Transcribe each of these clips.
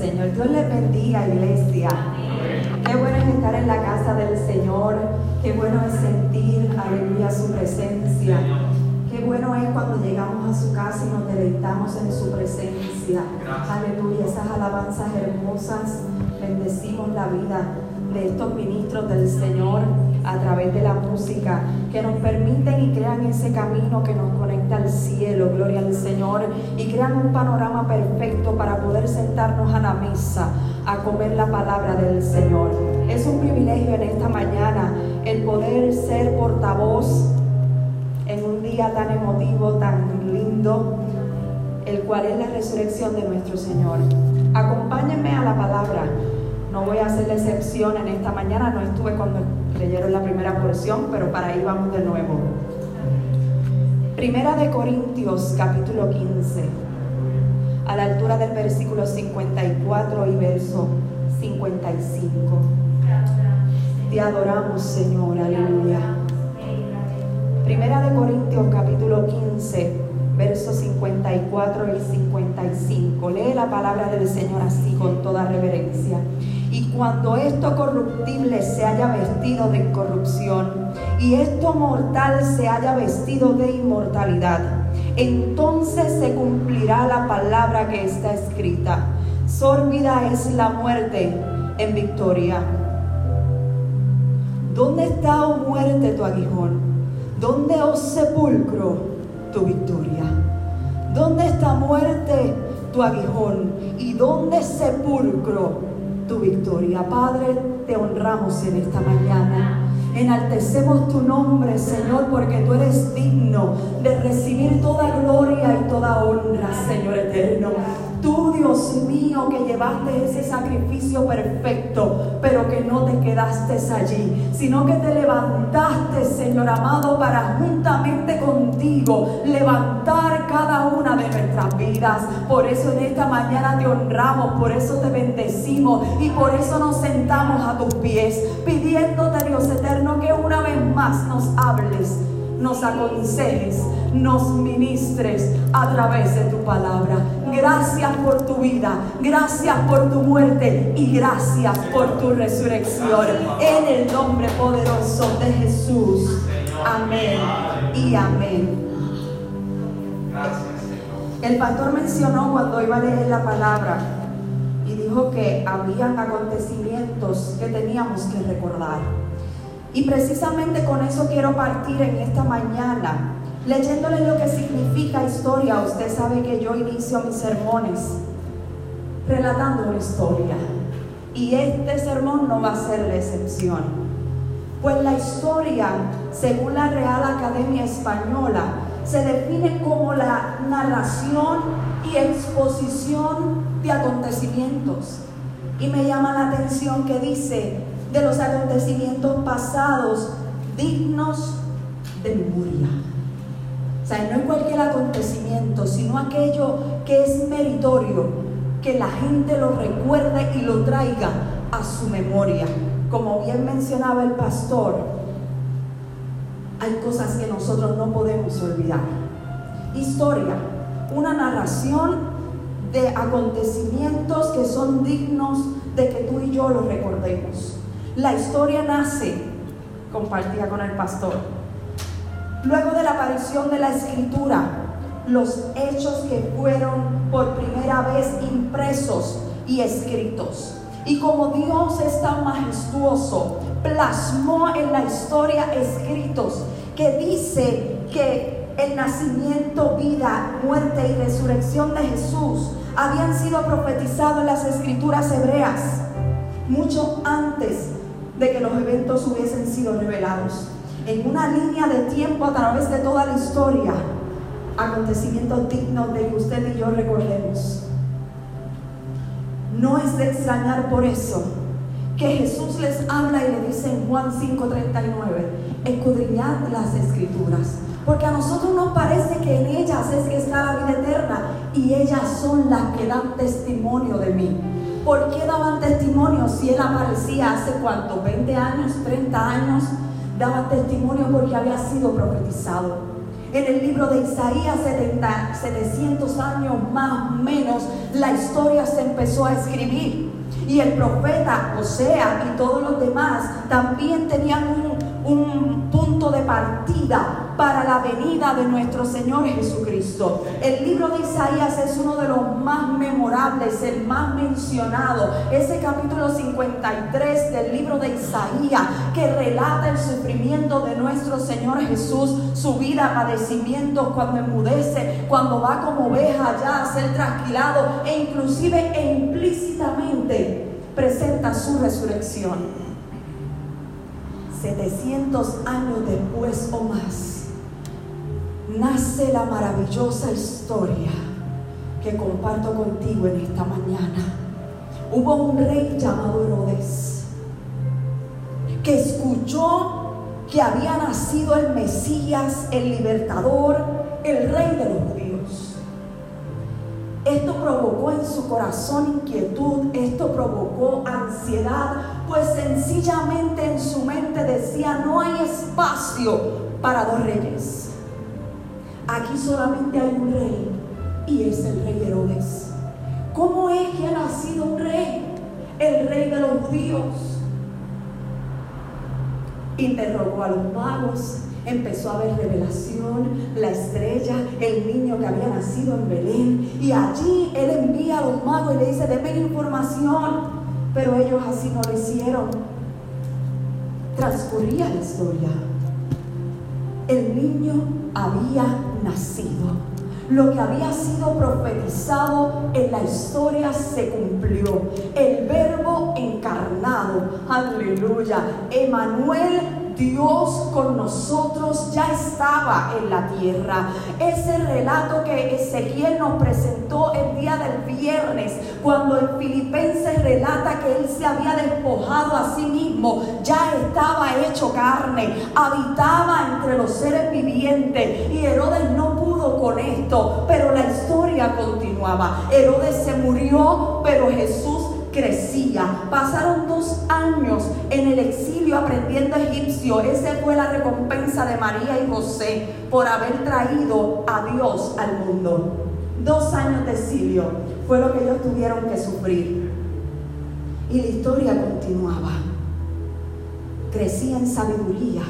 Señor. Dios les bendiga, iglesia. Qué bueno es estar en la casa del Señor. Qué bueno es sentir, aleluya, su presencia. Qué bueno es cuando llegamos a su casa y nos deleitamos en su presencia. Aleluya, esas alabanzas hermosas. Bendecimos la vida de estos ministros del Señor a través de la música, que nos permiten y crean ese camino que nos conecta al cielo, gloria al Señor, y crean un panorama perfecto para poder sentarnos a la mesa a comer la palabra del Señor. Es un privilegio en esta mañana el poder ser portavoz en un día tan emotivo, tan lindo, el cual es la resurrección de nuestro Señor. Acompáñenme a la palabra. No voy a hacer la excepción en esta mañana, no estuve cuando leyeron la primera porción, pero para ahí vamos de nuevo. Primera de Corintios, capítulo 15, a la altura del versículo 54 y verso 55. Te adoramos, Señor, aleluya. Primera de Corintios, capítulo 15, versos 54 y 55. Lee la palabra del Señor así con toda reverencia. Y cuando esto corruptible se haya vestido de incorrupción y esto mortal se haya vestido de inmortalidad, entonces se cumplirá la palabra que está escrita. Sórbida es la muerte en victoria. ¿Dónde está, oh muerte, tu aguijón? ¿Dónde, oh sepulcro, tu victoria? ¿Dónde está muerte, tu aguijón? ¿Y dónde sepulcro, tu victoria. Padre, te honramos en esta mañana. Enaltecemos tu nombre, Señor, porque tú eres digno de recibir toda gloria y toda honra, Señor eterno. Tú, Dios mío, que llevaste ese sacrificio perfecto, pero que no te quedaste allí, sino que te levantaste, Señor amado, para juntamente contigo levantar cada una de nuestras vidas. Por eso en esta mañana te honramos, por eso te bendecimos y por eso nos sentamos a tus pies, pidiéndote, Dios eterno, que una vez más nos hables nos aconsejes, nos ministres a través de tu palabra. Gracias por tu vida, gracias por tu muerte y gracias por tu resurrección. En el nombre poderoso de Jesús. Amén y amén. El pastor mencionó cuando iba a leer la palabra y dijo que habían acontecimientos que teníamos que recordar. Y precisamente con eso quiero partir en esta mañana, leyéndole lo que significa historia. Usted sabe que yo inicio mis sermones relatando una historia. Y este sermón no va a ser la excepción. Pues la historia, según la Real Academia Española, se define como la narración y exposición de acontecimientos. Y me llama la atención que dice de los acontecimientos pasados dignos de memoria. O sea, no es cualquier acontecimiento, sino aquello que es meritorio, que la gente lo recuerde y lo traiga a su memoria. Como bien mencionaba el pastor, hay cosas que nosotros no podemos olvidar. Historia, una narración de acontecimientos que son dignos de que tú y yo los recordemos. La historia nace, compartía con el pastor, luego de la aparición de la escritura, los hechos que fueron por primera vez impresos y escritos. Y como Dios es tan majestuoso, plasmó en la historia escritos que dice que el nacimiento, vida, muerte y resurrección de Jesús habían sido profetizados en las escrituras hebreas mucho antes de que los eventos hubiesen sido revelados. En una línea de tiempo a través de toda la historia, acontecimientos dignos de que usted y yo recordemos. No es de extrañar por eso que Jesús les habla y le dice en Juan 5:39, escudriñad las escrituras, porque a nosotros nos parece que en ellas es que está la vida eterna y ellas son las que dan testimonio de mí. ¿Por qué daban testimonio si él aparecía hace cuánto? ¿20 años? ¿30 años? Daban testimonio porque había sido profetizado. En el libro de Isaías, 70, 700 años más o menos, la historia se empezó a escribir. Y el profeta Osea y todos los demás también tenían un, un punto de partida para la venida de nuestro Señor Jesucristo. El libro de Isaías es uno de los más memorables, el más mencionado. Ese capítulo 53 del libro de Isaías que relata el sufrimiento de nuestro Señor Jesús, su vida, padecimientos, cuando enmudece, cuando va como oveja ya a ser trasquilado e inclusive e implícitamente presenta su resurrección. 700 años después o más nace la maravillosa historia que comparto contigo en esta mañana. Hubo un rey llamado Herodes que escuchó que había nacido el Mesías, el libertador, el rey de los judíos. Esto provocó en su corazón inquietud, esto provocó ansiedad, pues sencillamente en su mente decía, no hay espacio para dos reyes. Aquí solamente hay un rey y es el rey Herodes. ¿Cómo es que ha nacido un rey? El rey de los judíos. Interrogó a los magos, empezó a ver revelación, la estrella, el niño que había nacido en Belén. Y allí él envía a los magos y le dice, denme información. Pero ellos así no lo hicieron. Transcurría la historia. El niño había nacido. Lo que había sido profetizado en la historia se cumplió. El verbo encarnado, aleluya. Emanuel Dios con nosotros ya estaba en la tierra. Ese relato que Ezequiel nos presentó el día del viernes, cuando el Filipenses relata que él se había despojado a sí mismo, ya estaba hecho carne, habitaba entre los seres vivientes y Herodes no pudo con esto, pero la historia continuaba. Herodes se murió, pero Jesús crecía. Pasaron dos años en el exilio aprendiendo egipcio. Esa fue la recompensa de María y José por haber traído a Dios al mundo. Dos años de exilio fue lo que ellos tuvieron que sufrir. Y la historia continuaba. Crecía en sabiduría,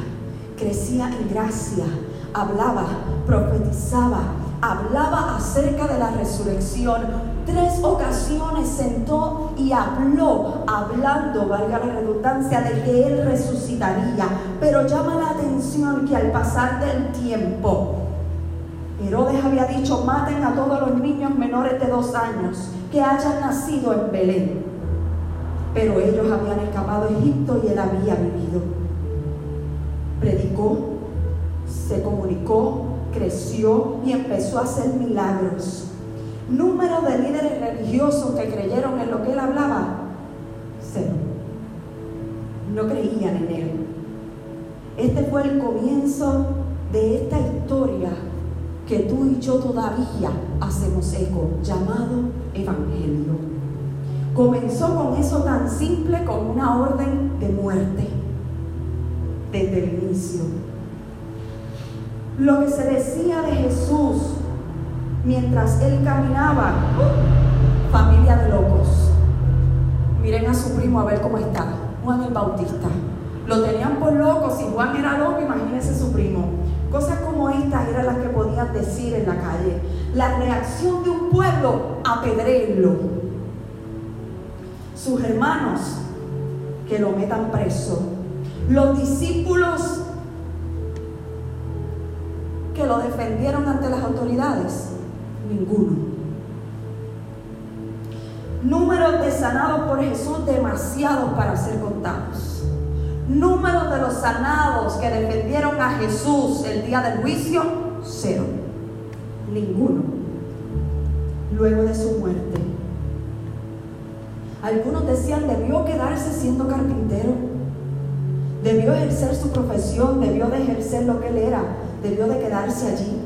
crecía en gracia, hablaba, profetizaba, hablaba acerca de la resurrección, tres ocasiones sentó y habló, hablando, valga la redundancia, de que Él resucitaría. Pero llama la atención que al pasar del tiempo, Herodes había dicho, maten a todos los niños menores de dos años que hayan nacido en Belén. Pero ellos habían escapado a Egipto y él había vivido. Predicó, se comunicó, creció y empezó a hacer milagros número de líderes religiosos que creyeron en lo que él hablaba, cero. No creían en él. Este fue el comienzo de esta historia que tú y yo todavía hacemos eco, llamado Evangelio. Comenzó con eso tan simple, con una orden de muerte, desde el inicio. Lo que se decía de Jesús mientras él caminaba, familia de locos. Miren a su primo a ver cómo está, Juan el Bautista. Lo tenían por loco, si Juan era loco, imagínense su primo. Cosas como estas eran las que podían decir en la calle. La reacción de un pueblo, apedreenlo. Sus hermanos, que lo metan preso. Los discípulos que lo defendieron ante las autoridades ninguno. Números de sanados por Jesús demasiados para ser contados. Números de los sanados que defendieron a Jesús el día del juicio, cero. Ninguno. Luego de su muerte. Algunos decían, debió quedarse siendo carpintero. Debió ejercer su profesión, debió de ejercer lo que él era, debió de quedarse allí.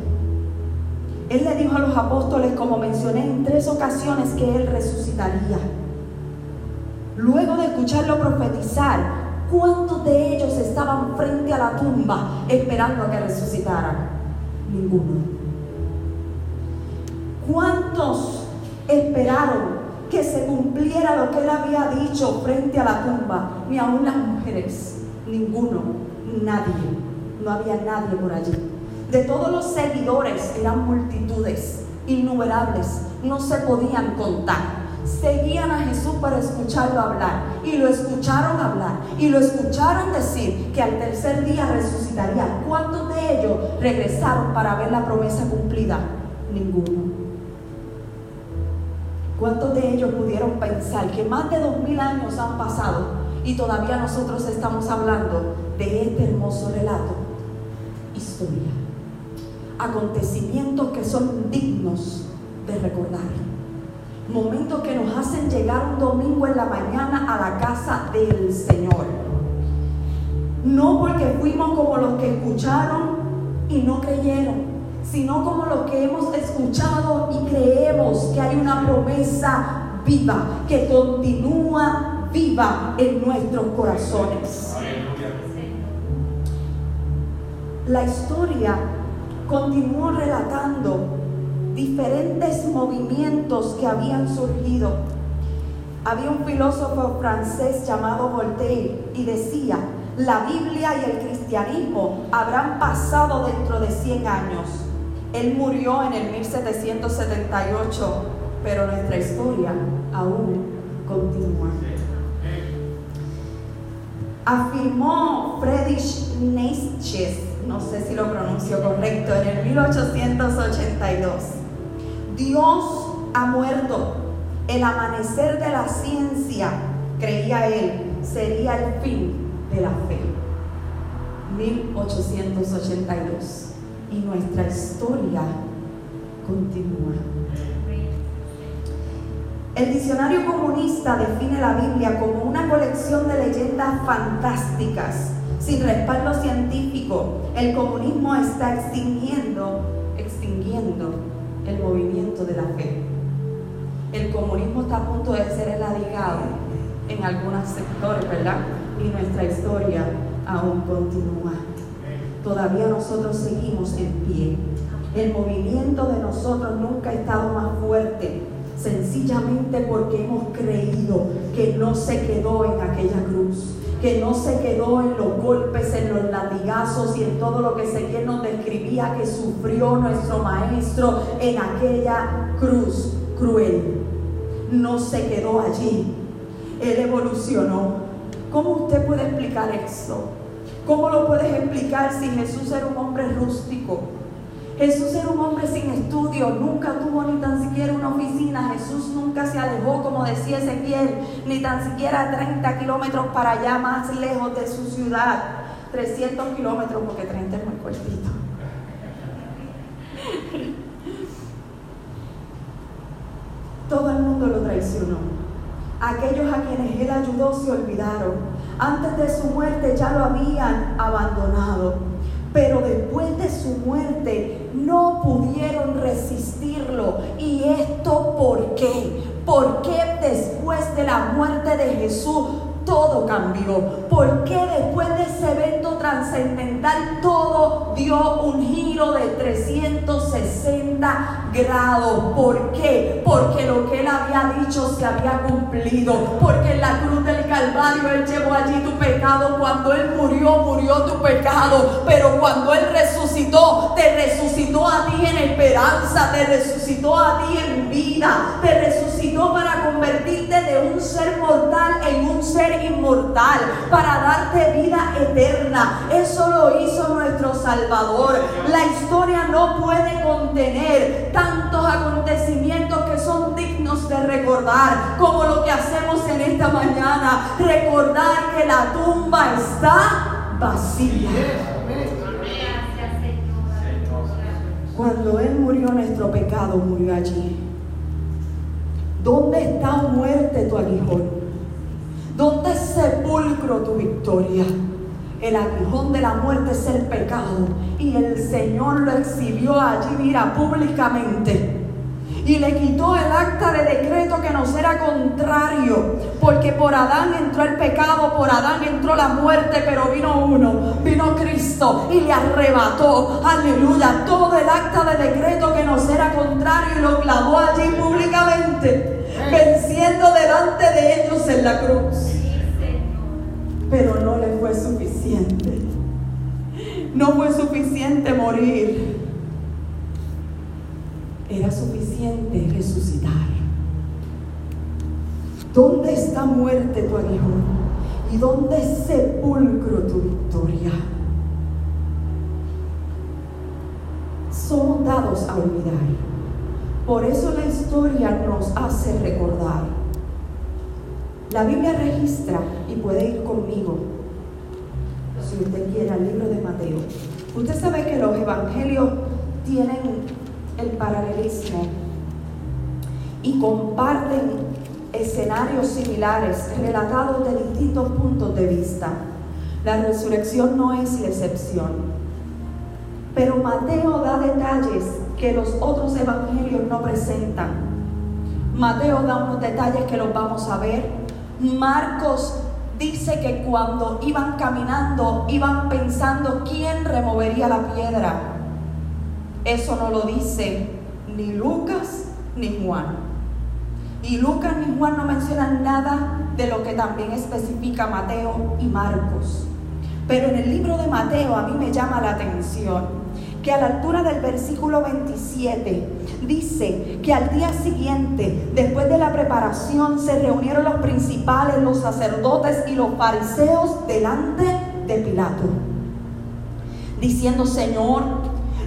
Él le dijo a los apóstoles, como mencioné en tres ocasiones, que Él resucitaría. Luego de escucharlo profetizar, ¿cuántos de ellos estaban frente a la tumba esperando a que resucitara? Ninguno. ¿Cuántos esperaron que se cumpliera lo que él había dicho frente a la tumba? Ni aún las mujeres. Ninguno. Nadie. No había nadie por allí. De todos los seguidores eran multitudes, innumerables, no se podían contar seguían a Jesús para escucharlo hablar. Y lo escucharon hablar. Y lo escucharon decir que al tercer día resucitaría. ¿Cuántos de ellos regresaron para ver la promesa cumplida? Ninguno. ¿Cuántos de ellos pudieron pensar que más de dos mil años han pasado y todavía nosotros estamos hablando de este hermoso relato? Historia. Acontecimientos que son dignos de recordar momentos que nos hacen llegar un domingo en la mañana a la casa del Señor. No porque fuimos como los que escucharon y no creyeron, sino como los que hemos escuchado y creemos que hay una promesa viva, que continúa viva en nuestros corazones. La historia continuó relatando diferentes movimientos que habían surgido. Había un filósofo francés llamado Voltaire y decía, la Biblia y el cristianismo habrán pasado dentro de 100 años. Él murió en el 1778, pero nuestra historia aún continúa. Afirmó Friedrich Nietzsche, no sé si lo pronuncio correcto, en el 1882 Dios ha muerto. El amanecer de la ciencia, creía él, sería el fin de la fe. 1882. Y nuestra historia continúa. El diccionario comunista define la Biblia como una colección de leyendas fantásticas, sin respaldo científico. El comunismo está extinguiendo, extinguiendo el movimiento de la fe. El comunismo está a punto de ser erradicado en algunos sectores, ¿verdad? Y nuestra historia aún continúa. Todavía nosotros seguimos en pie. El movimiento de nosotros nunca ha estado más fuerte, sencillamente porque hemos creído que no se quedó en aquella cruz que no se quedó en los golpes, en los latigazos y en todo lo que Ezequiel nos describía que sufrió nuestro maestro en aquella cruz cruel. No se quedó allí. Él evolucionó. ¿Cómo usted puede explicar eso? ¿Cómo lo puedes explicar si Jesús era un hombre rústico? Jesús era un hombre sin estudio, nunca tuvo ni tan siquiera una oficina. Jesús nunca se alejó, como decía Ezequiel, ni tan siquiera 30 kilómetros para allá, más lejos de su ciudad. 300 kilómetros, porque 30 es muy cortito. Todo el mundo lo traicionó. Aquellos a quienes él ayudó se olvidaron. Antes de su muerte ya lo habían abandonado pero después de su muerte no pudieron resistirlo. ¿Y esto por qué? ¿Por qué después de la muerte de Jesús todo cambió. ¿Por qué después de ese evento trascendental todo dio un giro de 360 grados? ¿Por qué? Porque lo que él había dicho se había cumplido. Porque en la cruz del Calvario él llevó allí tu pecado. Cuando él murió, murió tu pecado. Pero cuando él resucitó, te resucitó a ti en esperanza, te resucitó a ti en vida, te resucitó para convertirte de un ser mortal en un ser inmortal, para darte vida eterna. Eso lo hizo nuestro Salvador. La historia no puede contener tantos acontecimientos que son dignos de recordar, como lo que hacemos en esta mañana. Recordar que la tumba está vacía. Cuando Él murió, nuestro pecado murió allí. ¿Dónde está muerte tu aguijón? ¿Dónde sepulcro tu victoria? El aguijón de la muerte es el pecado. Y el Señor lo exhibió allí, mira, públicamente. Y le quitó el acta de decreto que nos era contrario, porque por Adán entró el pecado, por Adán entró la muerte, pero vino uno, vino Cristo y le arrebató, aleluya, todo el acta de decreto que nos era contrario y lo clavó allí públicamente, venciendo delante de ellos en la cruz. Pero no le fue suficiente. No fue suficiente morir era suficiente resucitar. ¿Dónde está muerte tu aguijón? ¿Y dónde sepulcro tu victoria? Somos dados a olvidar. Por eso la historia nos hace recordar. La Biblia registra, y puede ir conmigo, si usted quiere, al libro de Mateo. Usted sabe que los evangelios tienen el paralelismo y comparten escenarios similares relatados de distintos puntos de vista. La resurrección no es la excepción. Pero Mateo da detalles que los otros evangelios no presentan. Mateo da unos detalles que los vamos a ver. Marcos dice que cuando iban caminando, iban pensando quién removería la piedra. Eso no lo dice ni Lucas ni Juan. Y Lucas ni Juan no mencionan nada de lo que también especifica Mateo y Marcos. Pero en el libro de Mateo a mí me llama la atención que a la altura del versículo 27 dice que al día siguiente, después de la preparación, se reunieron los principales, los sacerdotes y los fariseos delante de Pilato, diciendo, Señor,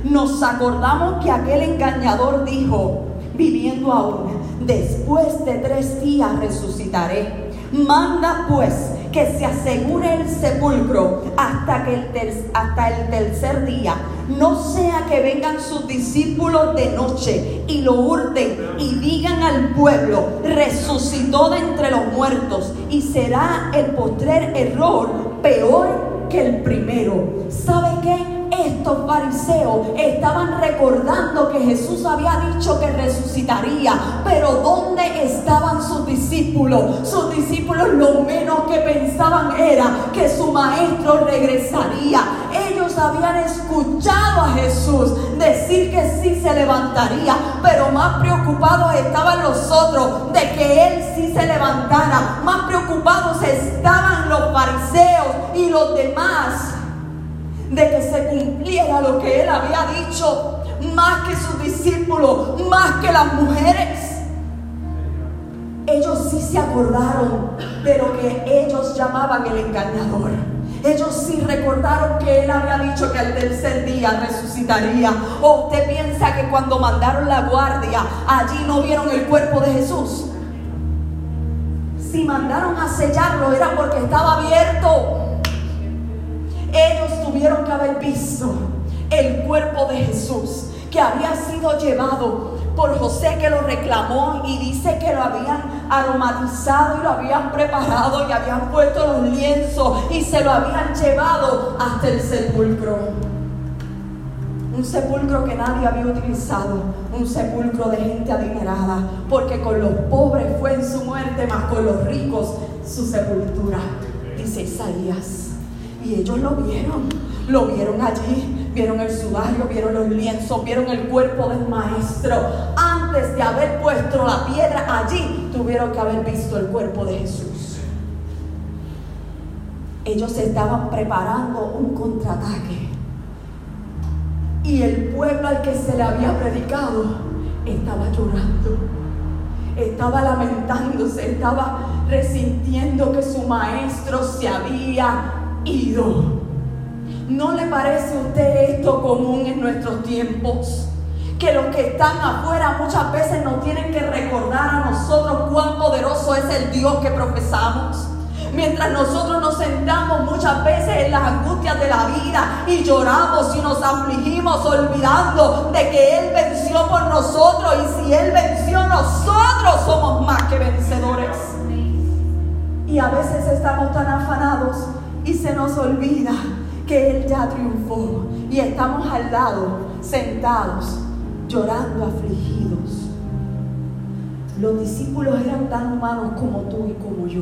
nos acordamos que aquel engañador dijo, viviendo aún, después de tres días resucitaré. Manda pues que se asegure el sepulcro hasta, que el hasta el tercer día. No sea que vengan sus discípulos de noche y lo hurten y digan al pueblo, resucitó de entre los muertos y será el postrer error peor que el primero. ¿Sabe qué? Estos fariseos estaban recordando que Jesús había dicho que resucitaría, pero ¿dónde estaban sus discípulos? Sus discípulos lo menos que pensaban era que su maestro regresaría. Ellos habían escuchado a Jesús decir que sí se levantaría, pero más preocupados estaban los otros de que Él sí se levantara. Más preocupados estaban los fariseos y los demás de que se cumpliera lo que él había dicho, más que sus discípulos, más que las mujeres. Ellos sí se acordaron de lo que ellos llamaban el engañador. Ellos sí recordaron que él había dicho que al tercer día resucitaría. ¿O usted piensa que cuando mandaron la guardia, allí no vieron el cuerpo de Jesús? Si mandaron a sellarlo era porque estaba abierto. Ellos tuvieron que haber visto el cuerpo de Jesús que había sido llevado por José que lo reclamó y dice que lo habían aromatizado y lo habían preparado y habían puesto los lienzos y se lo habían llevado hasta el sepulcro. Un sepulcro que nadie había utilizado, un sepulcro de gente adinerada, porque con los pobres fue en su muerte, más con los ricos su sepultura, dice Isaías. Y ellos lo vieron, lo vieron allí, vieron el sudario, vieron los lienzos, vieron el cuerpo del maestro. Antes de haber puesto la piedra allí, tuvieron que haber visto el cuerpo de Jesús. Ellos estaban preparando un contraataque. Y el pueblo al que se le había predicado estaba llorando, estaba lamentándose, estaba resintiendo que su maestro se había ¿No le parece a usted esto común en nuestros tiempos? Que los que están afuera muchas veces nos tienen que recordar a nosotros cuán poderoso es el Dios que profesamos. Mientras nosotros nos sentamos muchas veces en las angustias de la vida y lloramos y nos afligimos olvidando de que Él venció por nosotros y si Él venció nosotros somos más que vencedores. Y a veces estamos tan afanados y se nos olvida que Él ya triunfó y estamos al lado, sentados, llorando, afligidos. Los discípulos eran tan humanos como tú y como yo.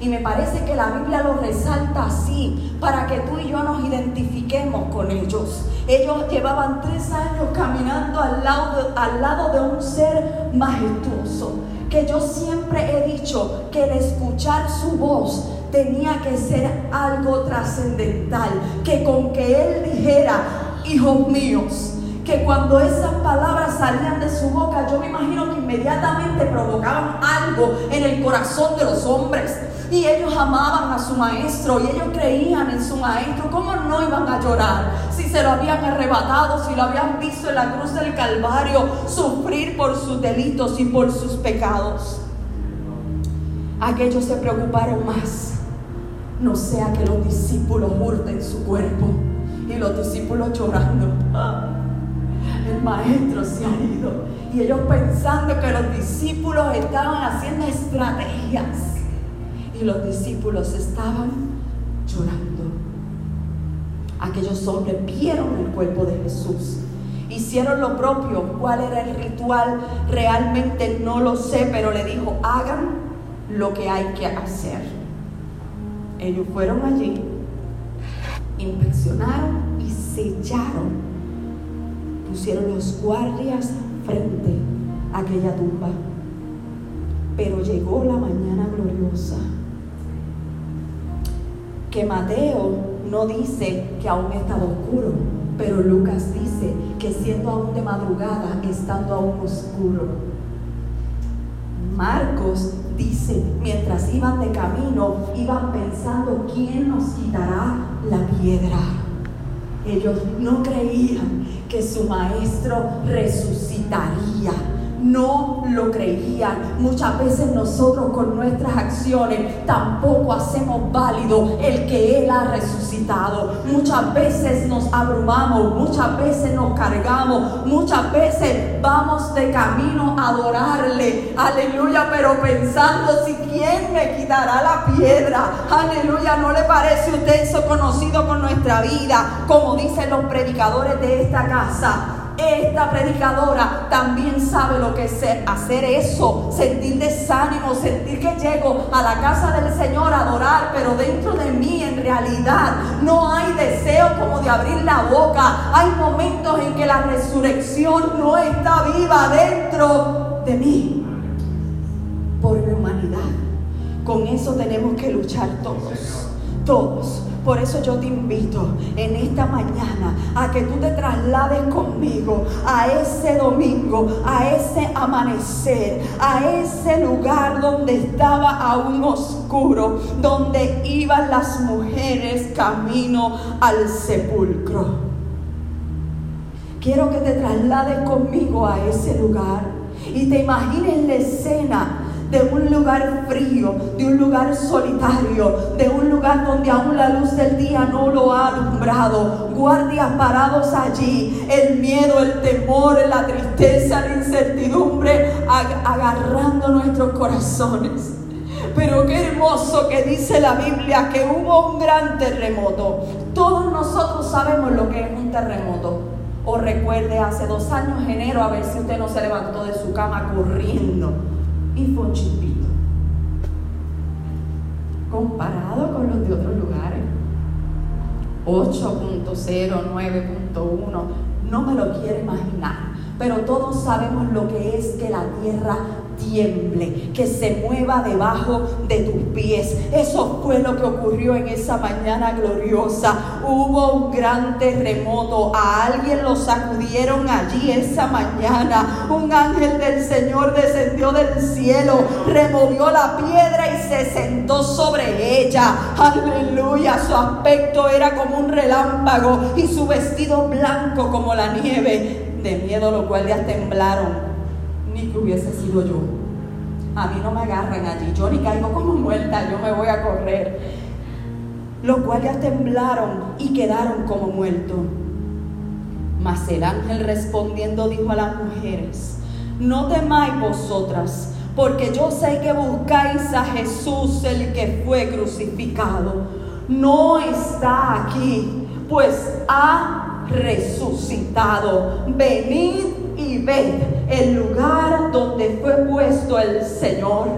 Y me parece que la Biblia lo resalta así, para que tú y yo nos identifiquemos con ellos. Ellos llevaban tres años caminando al lado de, al lado de un ser majestuoso, que yo siempre he dicho que el escuchar su voz tenía que ser algo trascendental, que con que Él dijera, hijos míos, que cuando esas palabras salían de su boca, yo me imagino que inmediatamente provocaban algo en el corazón de los hombres. Y ellos amaban a su maestro y ellos creían en su maestro. ¿Cómo no iban a llorar si se lo habían arrebatado, si lo habían visto en la cruz del Calvario sufrir por sus delitos y por sus pecados? Aquellos se preocuparon más. No sea que los discípulos hurten su cuerpo y los discípulos llorando. El maestro se ha ido. Y ellos pensando que los discípulos estaban haciendo estrategias y los discípulos estaban llorando. Aquellos hombres vieron el cuerpo de Jesús. Hicieron lo propio. ¿Cuál era el ritual? Realmente no lo sé, pero le dijo, hagan lo que hay que hacer. Ellos fueron allí, inspeccionaron y sellaron. Pusieron los guardias frente a aquella tumba. Pero llegó la mañana gloriosa que Mateo no dice que aún estaba oscuro, pero Lucas dice que siendo aún de madrugada, estando aún oscuro. Marcos dice, mientras iban de camino, iban pensando, ¿quién nos quitará la piedra? Ellos no creían que su maestro resucitaría no lo creían. Muchas veces nosotros con nuestras acciones tampoco hacemos válido el que Él ha resucitado. Muchas veces nos abrumamos, muchas veces nos cargamos, muchas veces vamos de camino a adorarle. Aleluya, pero pensando si quién me quitará la piedra. Aleluya, ¿no le parece usted eso conocido con nuestra vida? Como dicen los predicadores de esta casa esta predicadora también sabe lo que es hacer eso, sentir desánimo, sentir que llego a la casa del Señor a adorar, pero dentro de mí en realidad no hay deseo como de abrir la boca. Hay momentos en que la resurrección no está viva dentro de mí por mi humanidad. Con eso tenemos que luchar todos, todos. Por eso yo te invito en esta mañana a que tú te traslades conmigo a ese domingo, a ese amanecer, a ese lugar donde estaba aún oscuro, donde iban las mujeres camino al sepulcro. Quiero que te traslades conmigo a ese lugar y te imagines la escena de un lugar frío, de un lugar solitario, de un lugar donde aún la luz del día no lo ha alumbrado. Guardias parados allí, el miedo, el temor, la tristeza, la incertidumbre, agarrando nuestros corazones. Pero qué hermoso que dice la Biblia que hubo un gran terremoto. Todos nosotros sabemos lo que es un terremoto. O recuerde hace dos años, enero, a ver si usted no se levantó de su cama corriendo y chispito. Comparado con los de otros lugares, 8.0, 9.1, no me lo quiero imaginar. Pero todos sabemos lo que es que la tierra tiemble, que se mueva debajo de tus pies. Eso fue lo que ocurrió en esa mañana gloriosa. Hubo un gran terremoto, a alguien lo sacudieron allí esa mañana. Un ángel del Señor descendió del cielo, removió la piedra y se sentó sobre ella. Aleluya, su aspecto era como un relámpago y su vestido blanco como la nieve. De miedo los guardias temblaron ni que hubiese sido yo. A mí no me agarran allí, yo ni caigo como muerta, yo me voy a correr. Los guardias temblaron y quedaron como muertos. Mas el ángel respondiendo dijo a las mujeres, no temáis vosotras, porque yo sé que buscáis a Jesús el que fue crucificado. No está aquí, pues ha resucitado. Venid el lugar donde fue puesto el Señor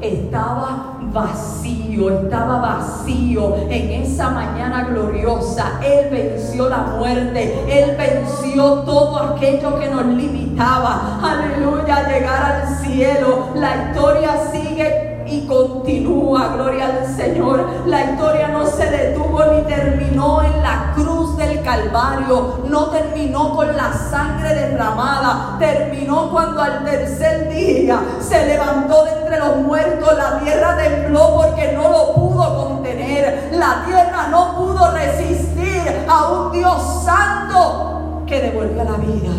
estaba vacío, estaba vacío en esa mañana gloriosa. Él venció la muerte, Él venció todo aquello que nos limitaba. Aleluya, llegar al cielo. La historia sigue y continúa, gloria al Señor. La historia no se detuvo ni terminó en la cruz del Calvario, no terminó con la sangre derramada, terminó cuando al tercer día se levantó de entre los muertos, la tierra tembló porque no lo pudo contener, la tierra no pudo resistir a un Dios santo que devolvió la vida.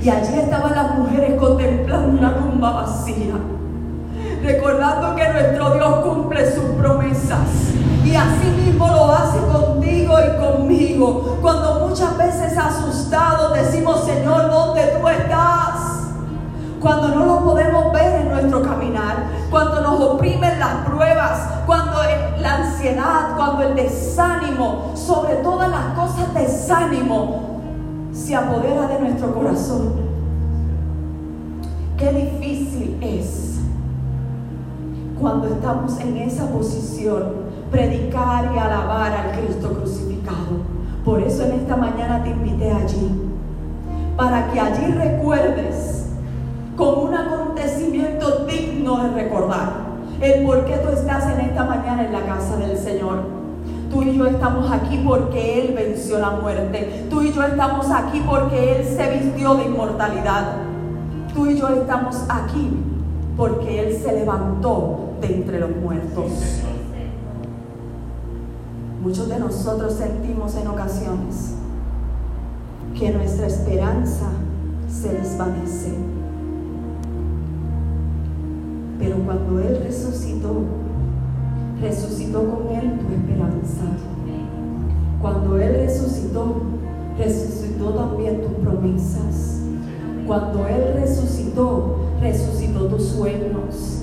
Y allí estaban las mujeres contemplando una tumba vacía recordando que nuestro Dios cumple sus promesas. Y así mismo lo hace contigo y conmigo. Cuando muchas veces asustados decimos, Señor, ¿dónde tú estás? Cuando no lo podemos ver en nuestro caminar, cuando nos oprimen las pruebas, cuando la ansiedad, cuando el desánimo, sobre todas las cosas desánimo, se apodera de nuestro corazón. Qué difícil es cuando estamos en esa posición, predicar y alabar al Cristo crucificado. Por eso en esta mañana te invité allí, para que allí recuerdes con un acontecimiento digno de recordar el por qué tú estás en esta mañana en la casa del Señor. Tú y yo estamos aquí porque Él venció la muerte. Tú y yo estamos aquí porque Él se vistió de inmortalidad. Tú y yo estamos aquí porque Él se levantó de entre los muertos. Muchos de nosotros sentimos en ocasiones que nuestra esperanza se desvanece. Pero cuando Él resucitó, resucitó con Él tu esperanza. Cuando Él resucitó, resucitó también tus promesas. Cuando Él resucitó, resucitó tus sueños.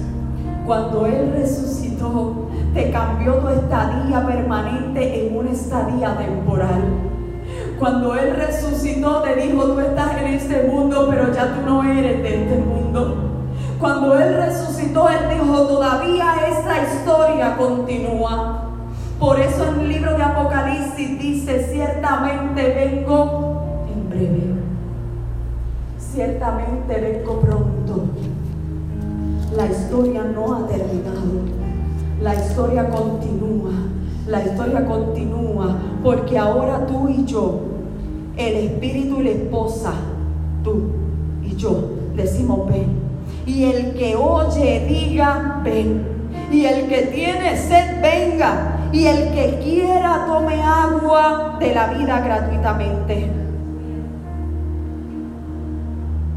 Cuando Él resucitó, te cambió tu estadía permanente en una estadía temporal. Cuando Él resucitó, te dijo, tú estás en este mundo, pero ya tú no eres de este mundo. Cuando Él resucitó, Él dijo, todavía esta historia continúa. Por eso en el libro de Apocalipsis dice, ciertamente vengo en breve. Ciertamente vengo pronto la historia no ha terminado. La historia continúa. La historia continúa porque ahora tú y yo, el espíritu y la esposa, tú y yo, decimos ven. Y el que oye diga ven. Y el que tiene sed venga. Y el que quiera tome agua de la vida gratuitamente.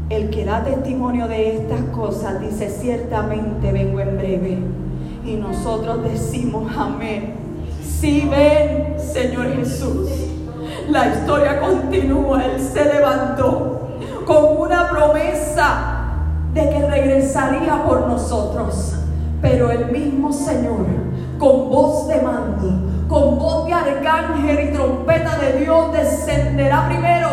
El que da testimonio de estas cosas dice, ciertamente vengo en breve. Y nosotros decimos, amén. Si ven, Señor Jesús. La historia continúa. Él se levantó con una promesa de que regresaría por nosotros. Pero el mismo Señor, con voz de mando, con voz de arcángel y trompeta de Dios, descenderá primero.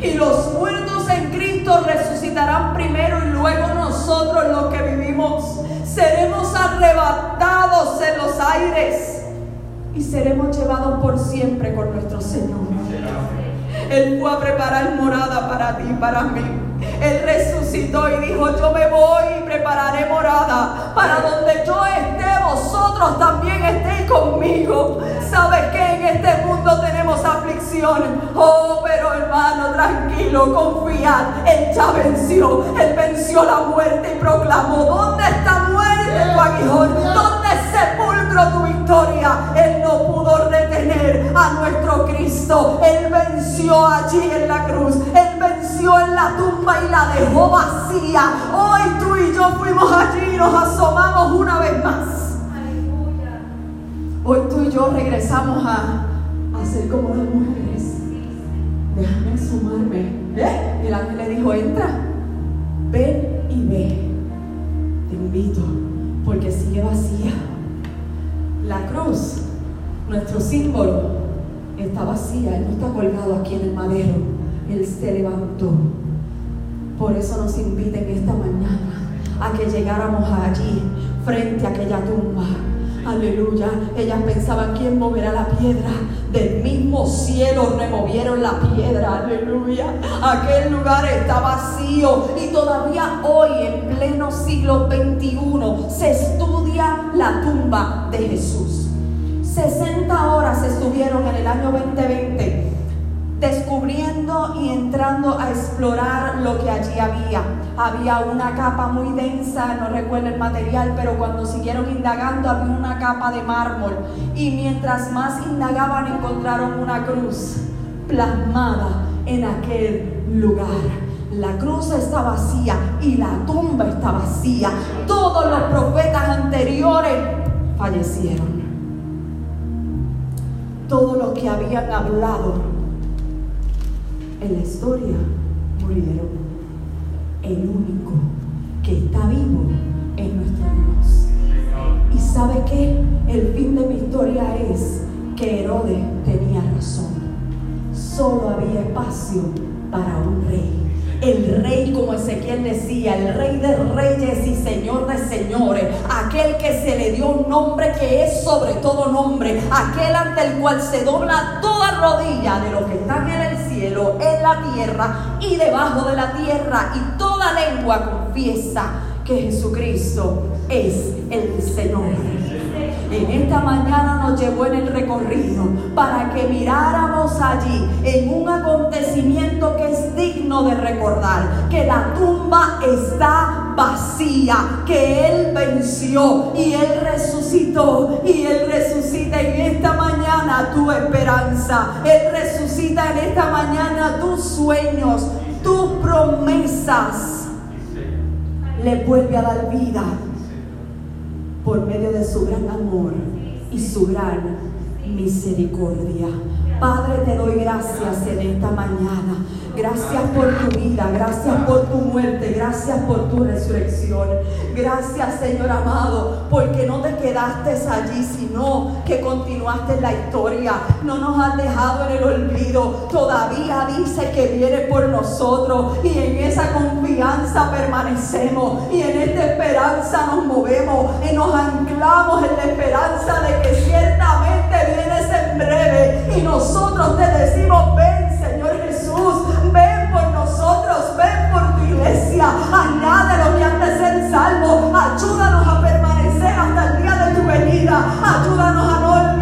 Y los muertos en Cristo resucitarán primero y luego nosotros los que vivimos seremos arrebatados en los aires y seremos llevados por siempre con nuestro Señor. Él fue a preparar morada para ti, para mí. Él resucitó y dijo, yo me voy y prepararé morada para donde yo esté, vosotros también estéis conmigo. ¿Sabes que en este mundo tenemos aflicción? Oh, pero hermano, tranquilo, confiad. Él ya venció. Él venció la muerte y proclamó, ¿dónde está muerte tu aguijón? ¿Dónde sepulcro tu victoria? Él no pudo retener a nuestro Cristo. Él venció allí en la cruz. Él venció en la tumba y la dejó vacía. Hoy tú y yo fuimos allí y nos asomamos una vez más. Hoy tú y yo regresamos a, a ser como las mujeres. Déjame asomarme. ¿Eh? El ángel le dijo, entra, ven y ve. Te invito, porque sigue vacía. La cruz, nuestro símbolo, está vacía. Él no está colgado aquí en el madero. Él se levantó. Por eso nos invita en esta mañana a que llegáramos allí, frente a aquella tumba. Aleluya. Ellas pensaban quién moverá la piedra. Del mismo cielo removieron la piedra. Aleluya. Aquel lugar está vacío. Y todavía hoy, en pleno siglo XXI, se estudia la tumba de Jesús. 60 horas estuvieron en el año 2020 descubriendo y entrando a explorar lo que allí había. Había una capa muy densa, no recuerdo el material, pero cuando siguieron indagando había una capa de mármol. Y mientras más indagaban encontraron una cruz plasmada en aquel lugar. La cruz está vacía y la tumba está vacía. Todos los profetas anteriores fallecieron. Todos los que habían hablado en la historia murieron. El único que está vivo es nuestro Dios. ¿Y sabe qué? El fin de mi historia es que Herodes tenía razón. Solo había espacio para un rey el rey, como Ezequiel decía, el rey de reyes y señor de señores, aquel que se le dio un nombre que es sobre todo nombre, aquel ante el cual se dobla toda rodilla de los que están en el cielo, en la tierra y debajo de la tierra, y toda lengua confiesa que Jesucristo es el Señor en esta mañana nos llevó en el recorrido para que miráramos allí en un acontecimiento que es digno de recordar, que la tumba está vacía, que Él venció y Él resucitó y Él resucita en esta mañana tu esperanza, Él resucita en esta mañana tus sueños, tus promesas, le vuelve a dar vida por medio de su gran amor y su gran misericordia. Padre, te doy gracias en esta mañana. Gracias por tu vida, gracias por tu muerte, gracias por tu resurrección. Gracias, Señor amado, porque no te quedaste allí, sino que continuaste la historia. No nos has dejado en el olvido. Todavía dice que viene por nosotros y en esa confianza permanecemos y en esta esperanza nos movemos y nos anclamos en la esperanza de que ciertamente vienes en breve y nosotros te decimos, ven ven por tu iglesia, allá de lo que han de ser salvos, ayúdanos a permanecer hasta el día de tu venida, ayúdanos a no